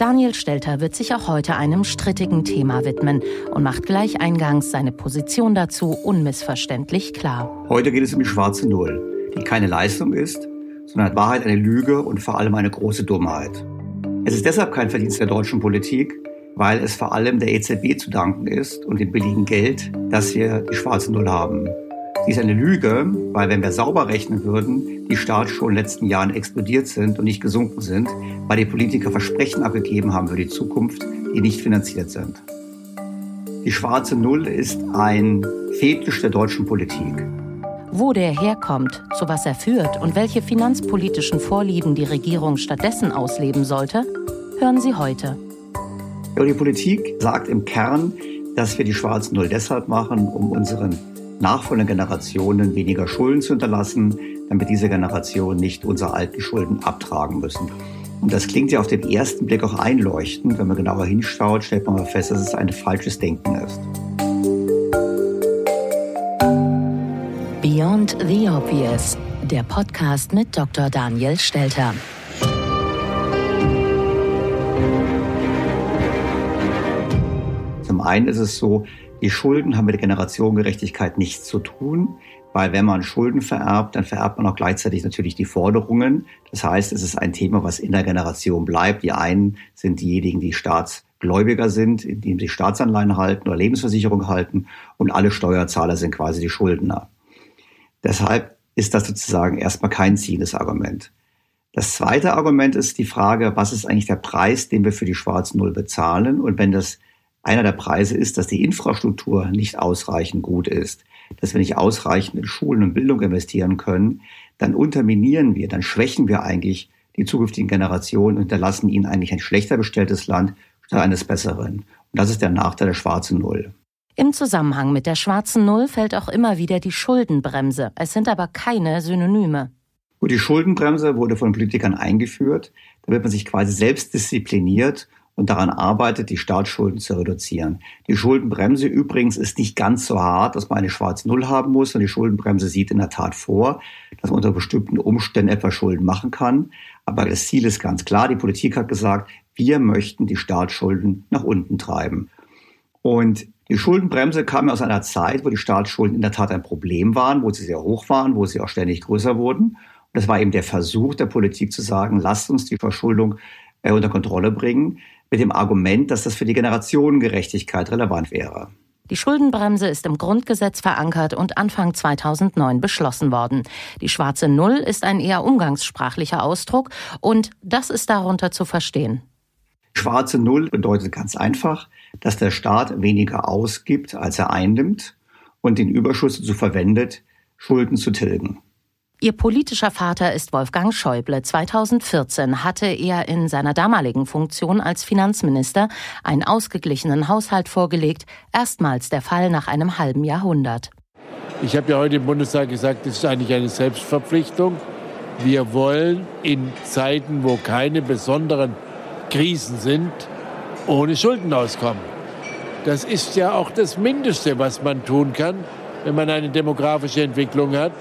Daniel Stelter wird sich auch heute einem strittigen Thema widmen und macht gleich eingangs seine Position dazu unmissverständlich klar. Heute geht es um die schwarze Null, die keine Leistung ist, sondern in Wahrheit eine Lüge und vor allem eine große Dummheit. Es ist deshalb kein Verdienst der deutschen Politik, weil es vor allem der EZB zu danken ist und dem billigen Geld, dass wir die schwarze Null haben. Sie ist eine Lüge, weil wenn wir sauber rechnen würden, die Staatsschulden in den letzten Jahren explodiert sind und nicht gesunken sind, weil die Politiker Versprechen abgegeben haben für die Zukunft, die nicht finanziert sind. Die schwarze Null ist ein Fetisch der deutschen Politik. Wo der herkommt, zu was er führt und welche finanzpolitischen Vorlieben die Regierung stattdessen ausleben sollte, hören Sie heute. Ja, die Politik sagt im Kern, dass wir die schwarze Null deshalb machen, um unseren nachfolgenden Generationen weniger Schulden zu hinterlassen, damit diese Generationen nicht unsere alten Schulden abtragen müssen. Und das klingt ja auf den ersten Blick auch einleuchtend. Wenn man genauer hinschaut, stellt man mal fest, dass es ein falsches Denken ist. Beyond the Obvious, der Podcast mit Dr. Daniel Stelter. Zum einen ist es so, die Schulden haben mit der Generationengerechtigkeit nichts zu tun, weil wenn man Schulden vererbt, dann vererbt man auch gleichzeitig natürlich die Forderungen. Das heißt, es ist ein Thema, was in der Generation bleibt. Die einen sind diejenigen, die Staatsgläubiger sind, indem sie Staatsanleihen halten oder Lebensversicherung halten und alle Steuerzahler sind quasi die Schuldner. Deshalb ist das sozusagen erstmal kein ziehendes Argument. Das zweite Argument ist die Frage, was ist eigentlich der Preis, den wir für die schwarzen Null bezahlen? Und wenn das einer der Preise ist, dass die Infrastruktur nicht ausreichend gut ist, dass wir nicht ausreichend in Schulen und Bildung investieren können, dann unterminieren wir, dann schwächen wir eigentlich die zukünftigen Generationen und hinterlassen ihnen eigentlich ein schlechter bestelltes Land statt eines besseren. Und das ist der Nachteil der schwarzen Null. Im Zusammenhang mit der schwarzen Null fällt auch immer wieder die Schuldenbremse. Es sind aber keine Synonyme. Gut, die Schuldenbremse wurde von Politikern eingeführt, damit man sich quasi selbst diszipliniert und daran arbeitet, die Staatsschulden zu reduzieren. Die Schuldenbremse übrigens ist nicht ganz so hart, dass man eine schwarze Null haben muss, und die Schuldenbremse sieht in der Tat vor, dass man unter bestimmten Umständen etwa Schulden machen kann. Aber das Ziel ist ganz klar. Die Politik hat gesagt, wir möchten die Staatsschulden nach unten treiben. Und Die Schuldenbremse kam aus einer Zeit, wo die Staatsschulden in der Tat ein Problem waren, wo sie sehr hoch waren, wo sie auch ständig größer wurden. Und das war eben der Versuch der Politik zu sagen, lasst uns die Verschuldung äh, unter Kontrolle bringen, mit dem Argument, dass das für die Generationengerechtigkeit relevant wäre. Die Schuldenbremse ist im Grundgesetz verankert und Anfang 2009 beschlossen worden. Die schwarze Null ist ein eher umgangssprachlicher Ausdruck und das ist darunter zu verstehen. Schwarze Null bedeutet ganz einfach, dass der Staat weniger ausgibt, als er einnimmt und den Überschuss dazu verwendet, Schulden zu tilgen. Ihr politischer Vater ist Wolfgang Schäuble. 2014 hatte er in seiner damaligen Funktion als Finanzminister einen ausgeglichenen Haushalt vorgelegt, erstmals der Fall nach einem halben Jahrhundert. Ich habe ja heute im Bundestag gesagt, das ist eigentlich eine Selbstverpflichtung. Wir wollen in Zeiten, wo keine besonderen Krisen sind, ohne Schulden auskommen. Das ist ja auch das Mindeste, was man tun kann, wenn man eine demografische Entwicklung hat,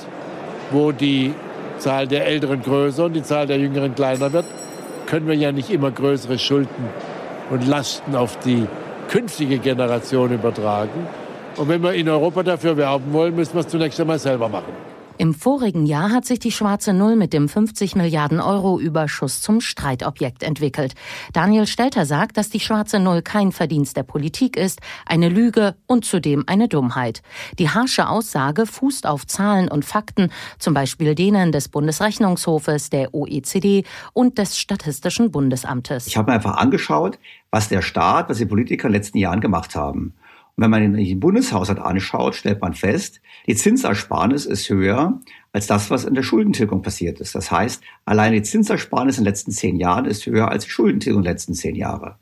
wo die Zahl der Älteren größer und die Zahl der Jüngeren kleiner wird, können wir ja nicht immer größere Schulden und Lasten auf die künftige Generation übertragen. Und wenn wir in Europa dafür werben wollen, müssen wir es zunächst einmal selber machen. Im vorigen Jahr hat sich die schwarze Null mit dem 50 Milliarden Euro Überschuss zum Streitobjekt entwickelt. Daniel Stelter sagt, dass die schwarze Null kein Verdienst der Politik ist, eine Lüge und zudem eine Dummheit. Die harsche Aussage fußt auf Zahlen und Fakten, zum Beispiel denen des Bundesrechnungshofes, der OECD und des Statistischen Bundesamtes. Ich habe mir einfach angeschaut, was der Staat, was die Politiker in den letzten Jahren gemacht haben. Wenn man den Bundeshaushalt anschaut, stellt man fest, die Zinsersparnis ist höher als das, was in der Schuldentilgung passiert ist. Das heißt, allein die Zinsersparnis in den letzten zehn Jahren ist höher als die Schuldentilgung in den letzten zehn Jahren.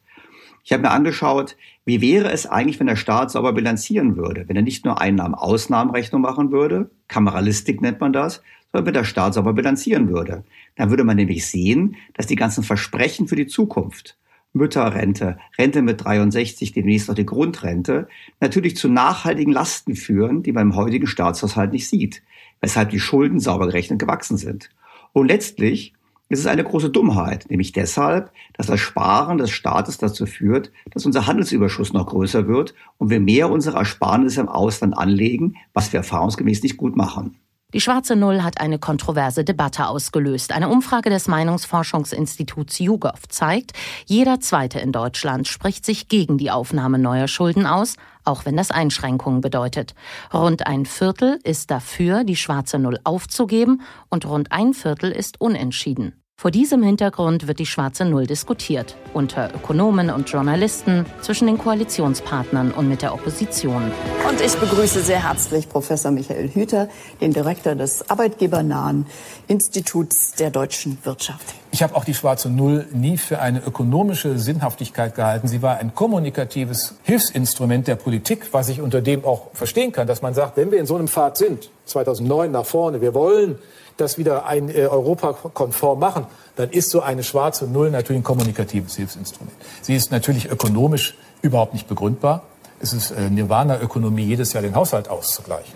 Ich habe mir angeschaut, wie wäre es eigentlich, wenn der Staat sauber bilanzieren würde, wenn er nicht nur Einnahmen-Ausnahmenrechnung machen würde, Kameralistik nennt man das, sondern wenn der Staat sauber bilanzieren würde. Dann würde man nämlich sehen, dass die ganzen Versprechen für die Zukunft, Mütterrente, Rente mit 63, demnächst noch die Grundrente, natürlich zu nachhaltigen Lasten führen, die man im heutigen Staatshaushalt nicht sieht, weshalb die Schulden sauber gerechnet gewachsen sind. Und letztlich ist es eine große Dummheit, nämlich deshalb, dass das Sparen des Staates dazu führt, dass unser Handelsüberschuss noch größer wird und wir mehr unserer Ersparnisse im Ausland anlegen, was wir erfahrungsgemäß nicht gut machen. Die schwarze Null hat eine kontroverse Debatte ausgelöst. Eine Umfrage des Meinungsforschungsinstituts YouGov zeigt, jeder Zweite in Deutschland spricht sich gegen die Aufnahme neuer Schulden aus, auch wenn das Einschränkungen bedeutet. Rund ein Viertel ist dafür, die schwarze Null aufzugeben und rund ein Viertel ist unentschieden. Vor diesem Hintergrund wird die schwarze Null diskutiert, unter Ökonomen und Journalisten, zwischen den Koalitionspartnern und mit der Opposition. Und ich begrüße sehr herzlich Professor Michael Hüter, den Direktor des arbeitgebernahen Instituts der deutschen Wirtschaft. Ich habe auch die schwarze Null nie für eine ökonomische Sinnhaftigkeit gehalten. Sie war ein kommunikatives Hilfsinstrument der Politik, was ich unter dem auch verstehen kann, dass man sagt, wenn wir in so einem Pfad sind, 2009 nach vorne, wir wollen das wieder ein äh, europakonform machen, dann ist so eine schwarze Null natürlich ein kommunikatives Hilfsinstrument. Sie ist natürlich ökonomisch überhaupt nicht begründbar. Es ist äh, Nirvana-Ökonomie, jedes Jahr den Haushalt auszugleichen.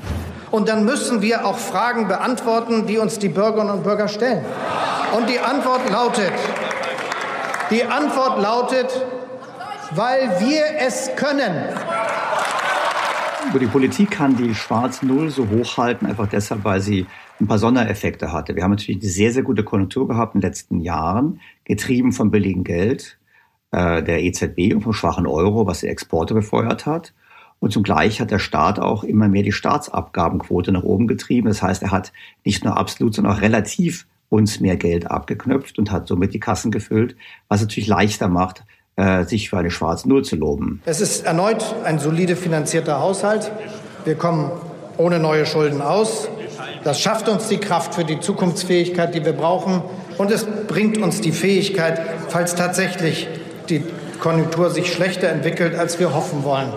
Und dann müssen wir auch Fragen beantworten, die uns die Bürgerinnen und Bürger stellen. Und die Antwort lautet, die Antwort lautet, weil wir es können. Die Politik kann die schwarze Null so hochhalten, einfach deshalb, weil sie ein paar Sondereffekte hatte. Wir haben natürlich eine sehr, sehr gute Konjunktur gehabt in den letzten Jahren, getrieben vom billigen Geld äh, der EZB und vom schwachen Euro, was die Exporte befeuert hat. Und zugleich hat der Staat auch immer mehr die Staatsabgabenquote nach oben getrieben. Das heißt, er hat nicht nur absolut, sondern auch relativ uns mehr Geld abgeknöpft und hat somit die Kassen gefüllt, was natürlich leichter macht, äh, sich für eine schwarze Null zu loben. Es ist erneut ein solide finanzierter Haushalt. Wir kommen ohne neue Schulden aus. Das schafft uns die Kraft für die Zukunftsfähigkeit, die wir brauchen. Und es bringt uns die Fähigkeit, falls tatsächlich die Konjunktur sich schlechter entwickelt, als wir hoffen wollen,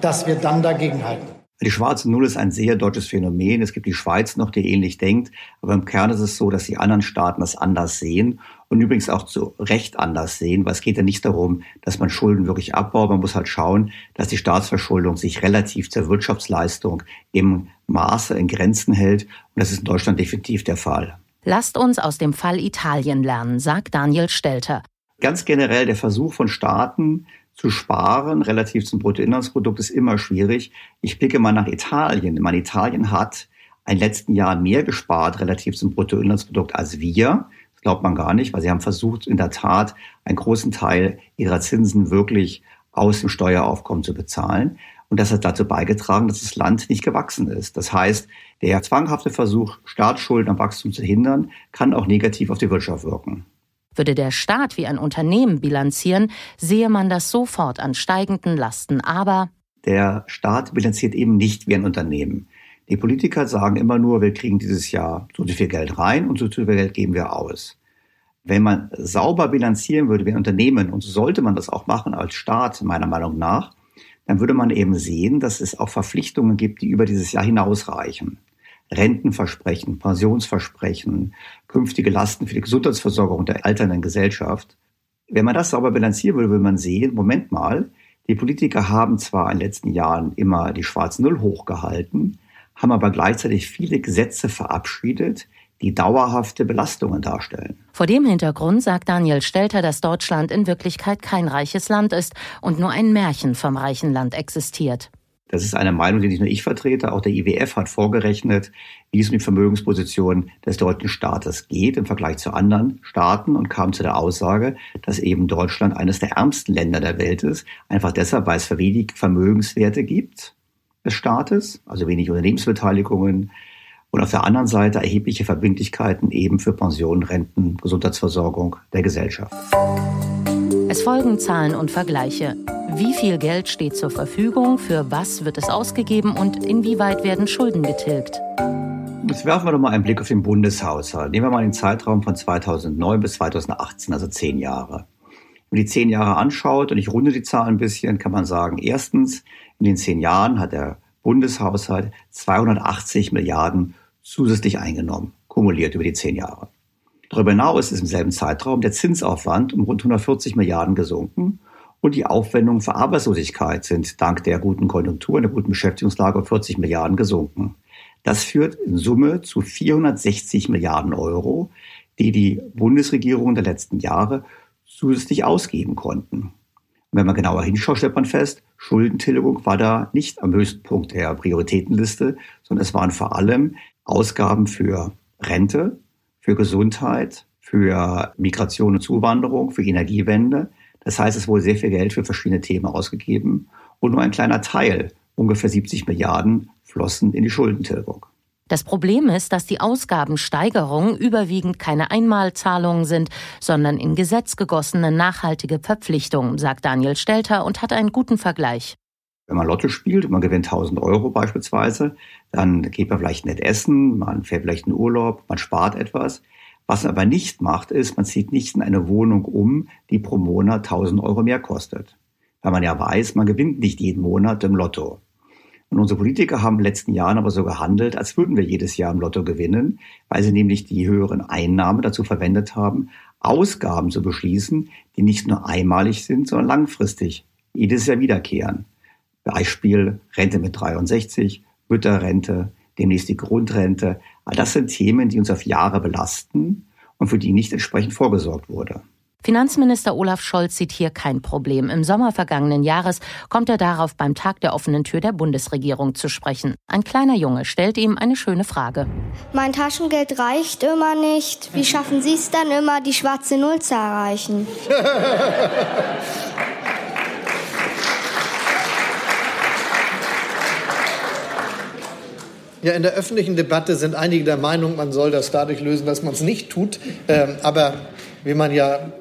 dass wir dann dagegenhalten. Die schwarze Null ist ein sehr deutsches Phänomen. Es gibt die Schweiz noch, die ähnlich denkt. Aber im Kern ist es so, dass die anderen Staaten das anders sehen und übrigens auch zu Recht anders sehen, weil es geht ja nicht darum, dass man Schulden wirklich abbaut. Man muss halt schauen, dass die Staatsverschuldung sich relativ zur Wirtschaftsleistung im Maße, in Grenzen hält. Und das ist in Deutschland definitiv der Fall. Lasst uns aus dem Fall Italien lernen, sagt Daniel Stelter. Ganz generell der Versuch von Staaten zu sparen relativ zum Bruttoinlandsprodukt ist immer schwierig. Ich blicke mal nach Italien. Man Italien hat in den letzten Jahren mehr gespart relativ zum Bruttoinlandsprodukt als wir. Das glaubt man gar nicht, weil sie haben versucht, in der Tat einen großen Teil ihrer Zinsen wirklich aus dem Steueraufkommen zu bezahlen. Und das hat dazu beigetragen, dass das Land nicht gewachsen ist. Das heißt, der zwanghafte Versuch, Staatsschulden am Wachstum zu hindern, kann auch negativ auf die Wirtschaft wirken. Würde der Staat wie ein Unternehmen bilanzieren, sehe man das sofort an steigenden Lasten. Aber der Staat bilanziert eben nicht wie ein Unternehmen. Die Politiker sagen immer nur, wir kriegen dieses Jahr so viel Geld rein und so viel Geld geben wir aus. Wenn man sauber bilanzieren würde wie ein Unternehmen, und so sollte man das auch machen als Staat, meiner Meinung nach, dann würde man eben sehen, dass es auch Verpflichtungen gibt, die über dieses Jahr hinausreichen. Rentenversprechen, Pensionsversprechen, künftige Lasten für die Gesundheitsversorgung der alternden Gesellschaft. Wenn man das sauber bilanzieren würde, würde man sehen, Moment mal, die Politiker haben zwar in den letzten Jahren immer die schwarze Null hochgehalten, haben aber gleichzeitig viele Gesetze verabschiedet, die dauerhafte Belastungen darstellen. Vor dem Hintergrund sagt Daniel Stelter, dass Deutschland in Wirklichkeit kein reiches Land ist und nur ein Märchen vom reichen Land existiert. Das ist eine Meinung, die nicht nur ich vertrete, auch der IWF hat vorgerechnet, wie es um die Vermögensposition des deutschen Staates geht im Vergleich zu anderen Staaten und kam zu der Aussage, dass eben Deutschland eines der ärmsten Länder der Welt ist, einfach deshalb, weil es wenig Vermögenswerte gibt des Staates, also wenig Unternehmensbeteiligungen und auf der anderen Seite erhebliche Verbindlichkeiten eben für Pensionen, Renten, Gesundheitsversorgung der Gesellschaft. Es folgen Zahlen und Vergleiche. Wie viel Geld steht zur Verfügung, für was wird es ausgegeben und inwieweit werden Schulden getilgt? Jetzt werfen wir doch mal einen Blick auf den Bundeshaushalt. Nehmen wir mal den Zeitraum von 2009 bis 2018, also zehn Jahre. Wenn man die zehn Jahre anschaut und ich runde die Zahl ein bisschen, kann man sagen, erstens, in den zehn Jahren hat der Bundeshaushalt 280 Milliarden zusätzlich eingenommen, kumuliert über die zehn Jahre. Darüber hinaus ist im selben Zeitraum der Zinsaufwand um rund 140 Milliarden gesunken und die Aufwendungen für Arbeitslosigkeit sind dank der guten Konjunktur und der guten Beschäftigungslage um 40 Milliarden gesunken. Das führt in Summe zu 460 Milliarden Euro, die die Bundesregierung der letzten Jahre zusätzlich ausgeben konnten. Und wenn man genauer hinschaut, stellt man fest, Schuldentilgung war da nicht am höchsten Punkt der Prioritätenliste, sondern es waren vor allem Ausgaben für Rente, für Gesundheit, für Migration und Zuwanderung, für Energiewende. Das heißt, es wurde sehr viel Geld für verschiedene Themen ausgegeben und nur ein kleiner Teil, ungefähr 70 Milliarden, flossen in die Schuldentilgung. Das Problem ist, dass die Ausgabensteigerungen überwiegend keine Einmalzahlungen sind, sondern in Gesetz gegossene nachhaltige Verpflichtungen, sagt Daniel Stelter und hat einen guten Vergleich. Wenn man Lotto spielt und man gewinnt 1000 Euro beispielsweise, dann geht man vielleicht nett essen, man fährt vielleicht in Urlaub, man spart etwas. Was man aber nicht macht, ist, man zieht nicht in eine Wohnung um, die pro Monat 1000 Euro mehr kostet. Weil man ja weiß, man gewinnt nicht jeden Monat im Lotto. Und unsere Politiker haben in den letzten Jahren aber so gehandelt, als würden wir jedes Jahr im Lotto gewinnen, weil sie nämlich die höheren Einnahmen dazu verwendet haben, Ausgaben zu beschließen, die nicht nur einmalig sind, sondern langfristig jedes Jahr wiederkehren. Beispiel Rente mit 63, Mütterrente, demnächst die Grundrente. All das sind Themen, die uns auf Jahre belasten und für die nicht entsprechend vorgesorgt wurde. Finanzminister Olaf Scholz sieht hier kein Problem. Im Sommer vergangenen Jahres kommt er darauf beim Tag der offenen Tür der Bundesregierung zu sprechen. Ein kleiner Junge stellt ihm eine schöne Frage. Mein Taschengeld reicht immer nicht. Wie schaffen Sie es dann immer, die schwarze Null zu erreichen? Ja, in der öffentlichen Debatte sind einige der Meinung, man soll das dadurch lösen, dass man es nicht tut. Ähm, aber wie man ja,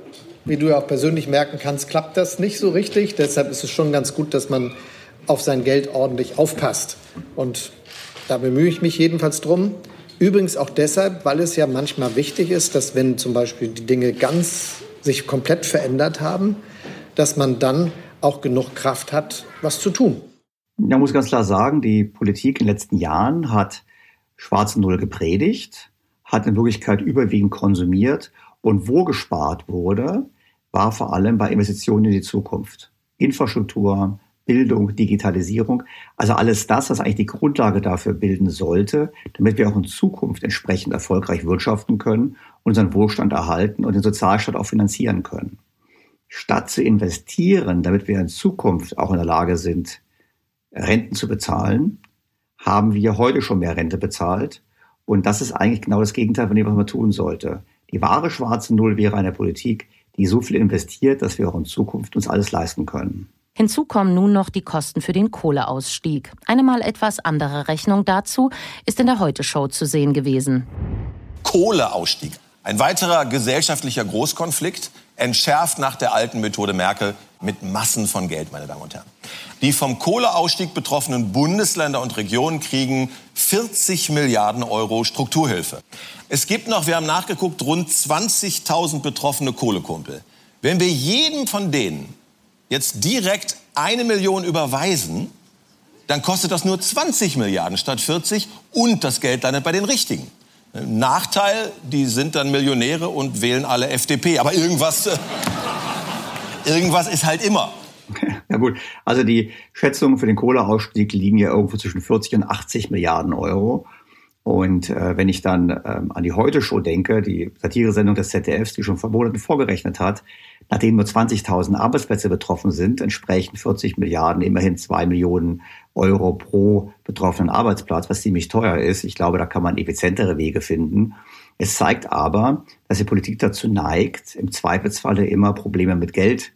wie du ja auch persönlich merken kannst, klappt das nicht so richtig. Deshalb ist es schon ganz gut, dass man auf sein Geld ordentlich aufpasst. Und da bemühe ich mich jedenfalls drum. Übrigens auch deshalb, weil es ja manchmal wichtig ist, dass wenn zum Beispiel die Dinge ganz sich komplett verändert haben, dass man dann auch genug Kraft hat, was zu tun. Man muss ganz klar sagen, die Politik in den letzten Jahren hat schwarze Null gepredigt, hat in Wirklichkeit überwiegend konsumiert und wo gespart wurde, war vor allem bei Investitionen in die Zukunft. Infrastruktur, Bildung, Digitalisierung, also alles das, was eigentlich die Grundlage dafür bilden sollte, damit wir auch in Zukunft entsprechend erfolgreich wirtschaften können, unseren Wohlstand erhalten und den Sozialstaat auch finanzieren können. statt zu investieren, damit wir in Zukunft auch in der Lage sind, Renten zu bezahlen, haben wir heute schon mehr Rente bezahlt. Und das ist eigentlich genau das Gegenteil von dem, was man tun sollte. Die wahre schwarze Null wäre eine Politik, die so viel investiert, dass wir auch in Zukunft uns alles leisten können. Hinzu kommen nun noch die Kosten für den Kohleausstieg. Eine mal etwas andere Rechnung dazu ist in der Heute-Show zu sehen gewesen. Kohleausstieg. Ein weiterer gesellschaftlicher Großkonflikt, entschärft nach der alten Methode Merkel mit Massen von Geld, meine Damen und Herren. Die vom Kohleausstieg betroffenen Bundesländer und Regionen kriegen 40 Milliarden Euro Strukturhilfe. Es gibt noch, wir haben nachgeguckt, rund 20.000 betroffene Kohlekumpel. Wenn wir jedem von denen jetzt direkt eine Million überweisen, dann kostet das nur 20 Milliarden statt 40 und das Geld landet bei den Richtigen. Nachteil, die sind dann Millionäre und wählen alle FDP. Aber irgendwas, äh, irgendwas ist halt immer. Ja gut, also die Schätzungen für den Kohleausstieg liegen ja irgendwo zwischen 40 und 80 Milliarden Euro. Und äh, wenn ich dann ähm, an die Heute-Show denke, die Satiresendung des ZDFs, die schon vor Monaten vorgerechnet hat, nachdem nur 20.000 Arbeitsplätze betroffen sind, entsprechen 40 Milliarden immerhin zwei Millionen Euro pro betroffenen Arbeitsplatz, was ziemlich teuer ist. Ich glaube, da kann man effizientere Wege finden. Es zeigt aber, dass die Politik dazu neigt, im Zweifelsfalle immer Probleme mit Geld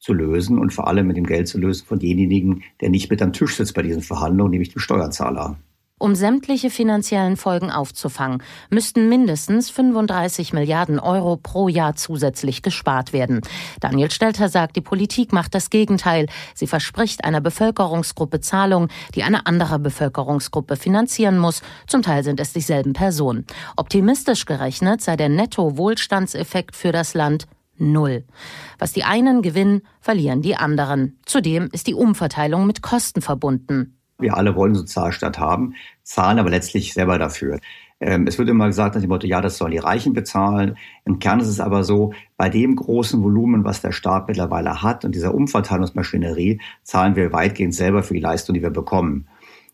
zu lösen und vor allem mit dem Geld zu lösen von denjenigen, der nicht mit am Tisch sitzt bei diesen Verhandlungen, nämlich dem Steuerzahler. Um sämtliche finanziellen Folgen aufzufangen, müssten mindestens 35 Milliarden Euro pro Jahr zusätzlich gespart werden. Daniel Stelter sagt, die Politik macht das Gegenteil. Sie verspricht einer Bevölkerungsgruppe Zahlungen, die eine andere Bevölkerungsgruppe finanzieren muss. Zum Teil sind es dieselben Personen. Optimistisch gerechnet sei der Netto-Wohlstandseffekt für das Land Null. Was die einen gewinnen, verlieren die anderen. Zudem ist die Umverteilung mit Kosten verbunden. Wir alle wollen Sozialstaat haben, zahlen aber letztlich selber dafür. Ähm, es wird immer gesagt nach dem Motto, ja, das sollen die Reichen bezahlen. Im Kern ist es aber so, bei dem großen Volumen, was der Staat mittlerweile hat und dieser Umverteilungsmaschinerie, zahlen wir weitgehend selber für die Leistung, die wir bekommen.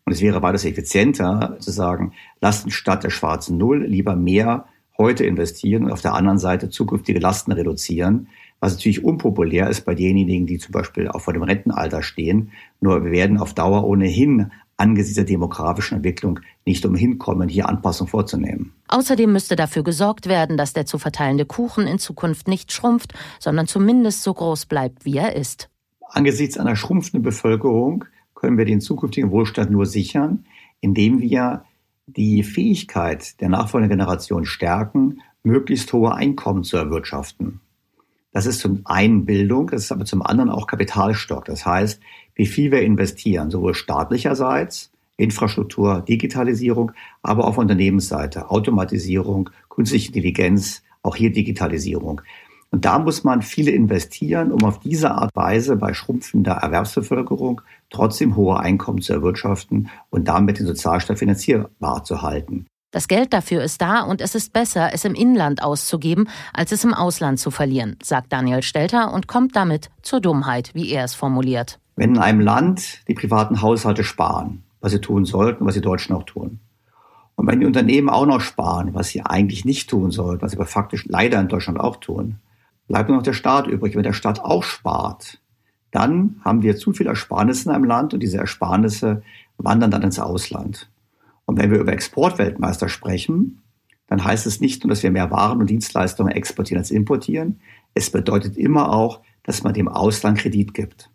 Und es wäre weitaus effizienter zu sagen, lasst statt der schwarzen Null lieber mehr heute investieren und auf der anderen Seite zukünftige Lasten reduzieren, was natürlich unpopulär ist bei denjenigen, die zum Beispiel auch vor dem Rentenalter stehen. Nur wir werden auf Dauer ohnehin angesichts der demografischen Entwicklung nicht umhin kommen, hier Anpassungen vorzunehmen. Außerdem müsste dafür gesorgt werden, dass der zu verteilende Kuchen in Zukunft nicht schrumpft, sondern zumindest so groß bleibt, wie er ist. Angesichts einer schrumpfenden Bevölkerung können wir den zukünftigen Wohlstand nur sichern, indem wir die Fähigkeit der nachfolgenden Generation stärken, möglichst hohe Einkommen zu erwirtschaften. Das ist zum einen Bildung, das ist aber zum anderen auch Kapitalstock. Das heißt, wie viel wir investieren, sowohl staatlicherseits, Infrastruktur, Digitalisierung, aber auf Unternehmensseite, Automatisierung, künstliche Intelligenz, auch hier Digitalisierung. Und da muss man viele investieren, um auf diese Art Weise bei schrumpfender Erwerbsbevölkerung trotzdem hohe Einkommen zu erwirtschaften und damit den Sozialstaat finanzierbar zu halten. Das Geld dafür ist da und es ist besser, es im Inland auszugeben, als es im Ausland zu verlieren, sagt Daniel Stelter und kommt damit zur Dummheit, wie er es formuliert. Wenn in einem Land die privaten Haushalte sparen, was sie tun sollten, was die Deutschen auch tun, und wenn die Unternehmen auch noch sparen, was sie eigentlich nicht tun sollten, was sie aber faktisch leider in Deutschland auch tun, bleibt nur noch der Staat übrig. Wenn der Staat auch spart, dann haben wir zu viel Ersparnisse in einem Land und diese Ersparnisse wandern dann ins Ausland. Und wenn wir über Exportweltmeister sprechen, dann heißt es nicht nur, dass wir mehr Waren und Dienstleistungen exportieren als importieren. Es bedeutet immer auch, dass man dem Ausland Kredit gibt.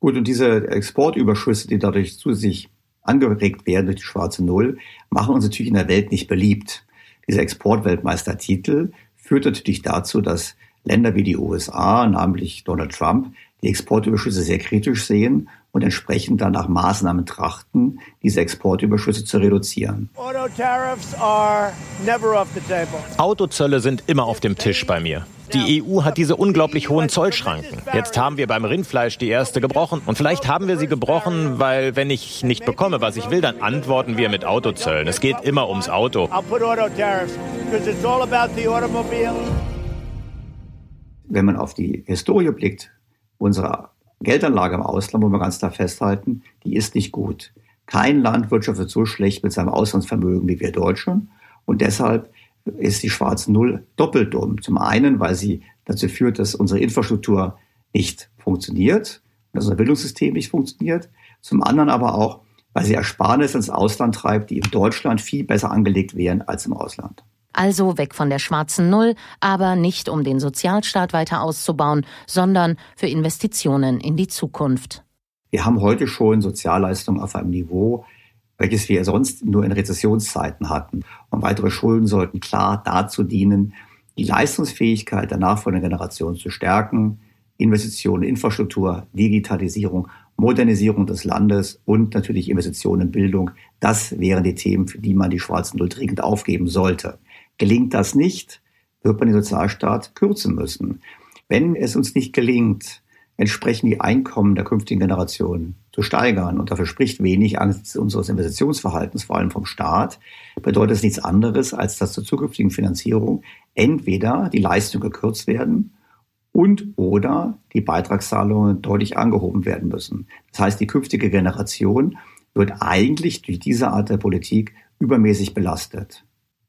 Gut, und diese Exportüberschüsse, die dadurch zu sich angeregt werden durch die schwarze Null, machen uns natürlich in der Welt nicht beliebt. Dieser Exportweltmeistertitel führt natürlich dazu, dass Länder wie die USA, namentlich Donald Trump, die Exportüberschüsse sehr kritisch sehen und entsprechend dann nach Maßnahmen trachten, diese Exportüberschüsse zu reduzieren. Autozölle sind immer auf dem Tisch bei mir. Die EU hat diese unglaublich hohen Zollschranken. Jetzt haben wir beim Rindfleisch die erste gebrochen. Und vielleicht haben wir sie gebrochen, weil wenn ich nicht bekomme, was ich will, dann antworten wir mit Autozöllen. Es geht immer ums Auto. Wenn man auf die Historie blickt, unserer Geldanlage im Ausland, wo wir ganz klar festhalten, die ist nicht gut. Kein Land wirtschaftet so schlecht mit seinem Auslandsvermögen wie wir Deutschen. Und deshalb ist die schwarze Null doppelt dumm. Zum einen, weil sie dazu führt, dass unsere Infrastruktur nicht funktioniert, dass unser Bildungssystem nicht funktioniert. Zum anderen aber auch, weil sie Ersparnisse ins Ausland treibt, die in Deutschland viel besser angelegt wären als im Ausland. Also weg von der schwarzen Null, aber nicht um den Sozialstaat weiter auszubauen, sondern für Investitionen in die Zukunft. Wir haben heute schon Sozialleistungen auf einem Niveau, welches wir sonst nur in Rezessionszeiten hatten. Und weitere Schulden sollten klar dazu dienen, die Leistungsfähigkeit der nachfolgenden Generation zu stärken, Investitionen in Infrastruktur, Digitalisierung, Modernisierung des Landes und natürlich Investitionen in Bildung. Das wären die Themen, für die man die schwarzen Null dringend aufgeben sollte. Gelingt das nicht, wird man den Sozialstaat kürzen müssen. Wenn es uns nicht gelingt, entsprechend die Einkommen der künftigen Generationen zu steigern, und dafür spricht wenig angesichts unseres Investitionsverhaltens, vor allem vom Staat, bedeutet es nichts anderes, als dass zur zukünftigen Finanzierung entweder die Leistungen gekürzt werden und oder die Beitragszahlungen deutlich angehoben werden müssen. Das heißt, die künftige Generation wird eigentlich durch diese Art der Politik übermäßig belastet.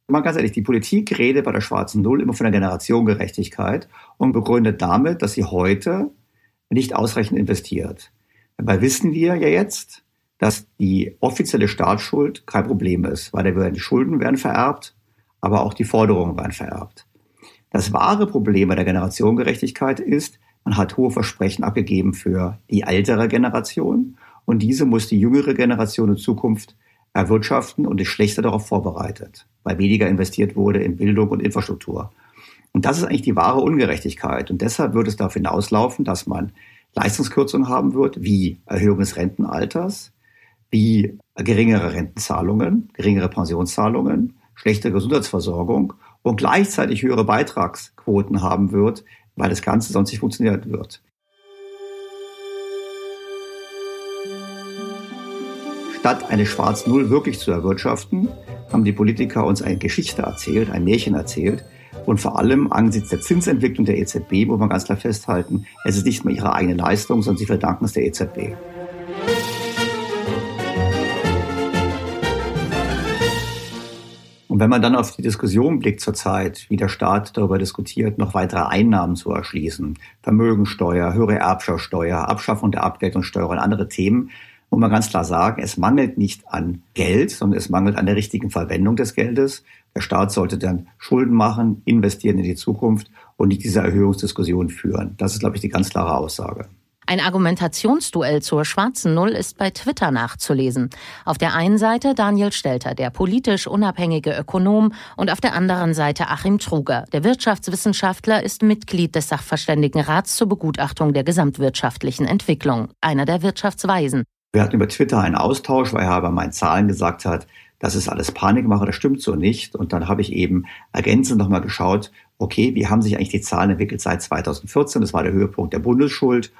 Mal ganz ehrlich, die Politik redet bei der schwarzen Null immer von der Generationengerechtigkeit und begründet damit, dass sie heute nicht ausreichend investiert. Dabei wissen wir ja jetzt, dass die offizielle Staatsschuld kein Problem ist, weil die Schulden werden vererbt, aber auch die Forderungen werden vererbt. Das wahre Problem bei der Generationengerechtigkeit ist, man hat hohe Versprechen abgegeben für die ältere Generation und diese muss die jüngere Generation in Zukunft erwirtschaften und ist schlechter darauf vorbereitet, weil weniger investiert wurde in Bildung und Infrastruktur. Und das ist eigentlich die wahre Ungerechtigkeit. Und deshalb wird es darauf hinauslaufen, dass man Leistungskürzungen haben wird, wie Erhöhung des Rentenalters, wie geringere Rentenzahlungen, geringere Pensionszahlungen, schlechtere Gesundheitsversorgung und gleichzeitig höhere Beitragsquoten haben wird, weil das Ganze sonst nicht funktioniert wird. Statt eine Schwarz-Null wirklich zu erwirtschaften, haben die Politiker uns eine Geschichte erzählt, ein Märchen erzählt. Und vor allem angesichts der Zinsentwicklung der EZB muss man ganz klar festhalten, es ist nicht mehr ihre eigene Leistung, sondern sie verdanken es der EZB. Und wenn man dann auf die Diskussion blickt zurzeit, wie der Staat darüber diskutiert, noch weitere Einnahmen zu erschließen, Vermögensteuer, höhere Erbschaftssteuer, Abschaffung der Abgeltungssteuer und andere Themen, muss man ganz klar sagen, es mangelt nicht an Geld, sondern es mangelt an der richtigen Verwendung des Geldes. Der Staat sollte dann Schulden machen, investieren in die Zukunft und nicht diese Erhöhungsdiskussion führen. Das ist, glaube ich, die ganz klare Aussage. Ein Argumentationsduell zur schwarzen Null ist bei Twitter nachzulesen. Auf der einen Seite Daniel Stelter, der politisch unabhängige Ökonom, und auf der anderen Seite Achim Truger. Der Wirtschaftswissenschaftler ist Mitglied des Sachverständigenrats zur Begutachtung der gesamtwirtschaftlichen Entwicklung, einer der Wirtschaftsweisen. Wir hatten über Twitter einen Austausch, weil er bei meinen Zahlen gesagt hat, das ist alles Panikmache, das stimmt so nicht. Und dann habe ich eben ergänzend nochmal geschaut, okay, wie haben sich eigentlich die Zahlen entwickelt seit 2014? Das war der Höhepunkt der Bundesschuld.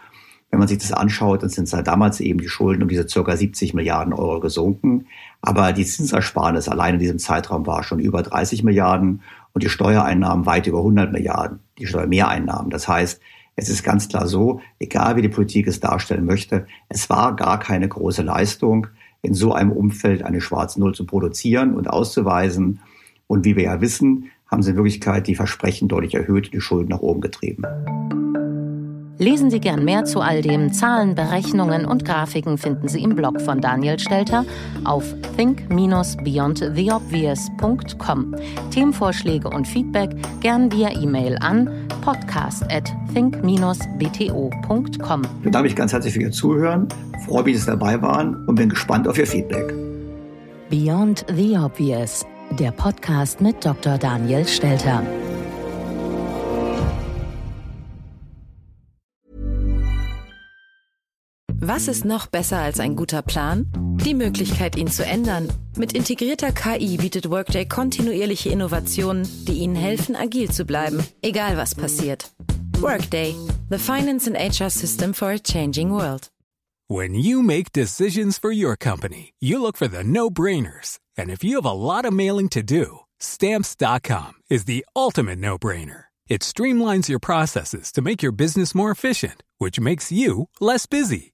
Wenn man sich das anschaut, dann sind seit damals eben die Schulden um diese circa 70 Milliarden Euro gesunken. Aber die Zinsersparnis allein in diesem Zeitraum war schon über 30 Milliarden und die Steuereinnahmen weit über 100 Milliarden, die Steuermehreinnahmen. Das heißt, es ist ganz klar so, egal wie die Politik es darstellen möchte, es war gar keine große Leistung, in so einem Umfeld eine schwarze Null zu produzieren und auszuweisen. Und wie wir ja wissen, haben sie in Wirklichkeit die Versprechen deutlich erhöht die Schulden nach oben getrieben. Lesen Sie gern mehr zu all dem. Zahlen, Berechnungen und Grafiken finden Sie im Blog von Daniel Stelter auf think-beyondtheobvious.com. Themenvorschläge und Feedback gern via E-Mail an podcast at think-bto.com. Ich bedanke mich ganz herzlich für Ihr Zuhören, freue mich, dass Sie dabei waren und bin gespannt auf Ihr Feedback. Beyond the Obvious, der Podcast mit Dr. Daniel Stelter. Was ist noch besser als ein guter Plan? Die Möglichkeit, ihn zu ändern. Mit integrierter KI bietet Workday kontinuierliche Innovationen, die Ihnen helfen, agil zu bleiben, egal was passiert. Workday, the finance and HR system for a changing world. When you make decisions for your company, you look for the no-brainers. And if you have a lot of mailing to do, stamps.com is the ultimate no-brainer. It streamlines your processes to make your business more efficient, which makes you less busy.